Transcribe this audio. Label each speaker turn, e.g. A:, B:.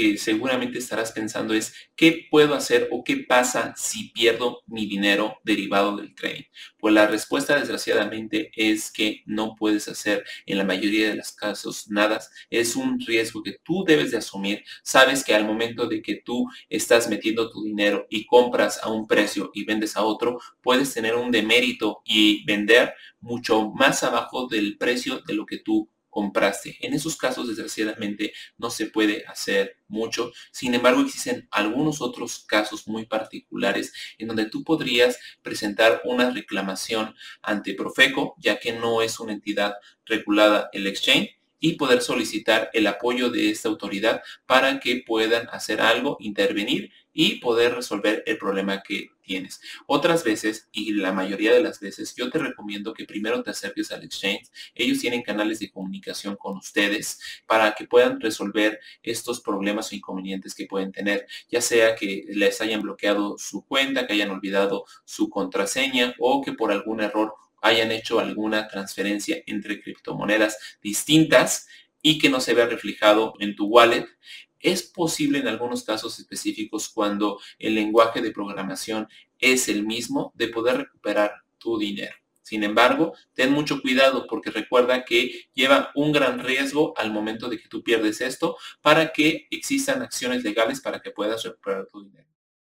A: que seguramente estarás pensando es, ¿qué puedo hacer o qué pasa si pierdo mi dinero derivado del trading? Pues la respuesta desgraciadamente es que no puedes hacer en la mayoría de los casos nada. Es un riesgo que tú debes de asumir. Sabes que al momento de que tú estás metiendo tu dinero y compras a un precio y vendes a otro, puedes tener un demérito y vender mucho más abajo del precio de lo que tú compraste. En esos casos, desgraciadamente, no se puede hacer mucho. Sin embargo, existen algunos otros casos muy particulares en donde tú podrías presentar una reclamación ante Profeco, ya que no es una entidad regulada el exchange y poder solicitar el apoyo de esta autoridad para que puedan hacer algo, intervenir y poder resolver el problema que Otras veces, y la mayoría de las veces, yo te recomiendo que primero te acerques al exchange. Ellos tienen canales de comunicación con ustedes para que puedan resolver estos problemas o inconvenientes que pueden tener, ya sea que les hayan bloqueado su cuenta, que hayan olvidado su contraseña o que por algún error hayan hecho alguna transferencia entre criptomonedas distintas y que no se vea reflejado en tu wallet. Es posible en algunos casos específicos cuando el lenguaje de programación es el mismo de poder recuperar tu dinero. Sin embargo, ten mucho cuidado porque recuerda que lleva un gran riesgo al momento de que tú pierdes esto para que existan acciones legales para que puedas recuperar tu dinero.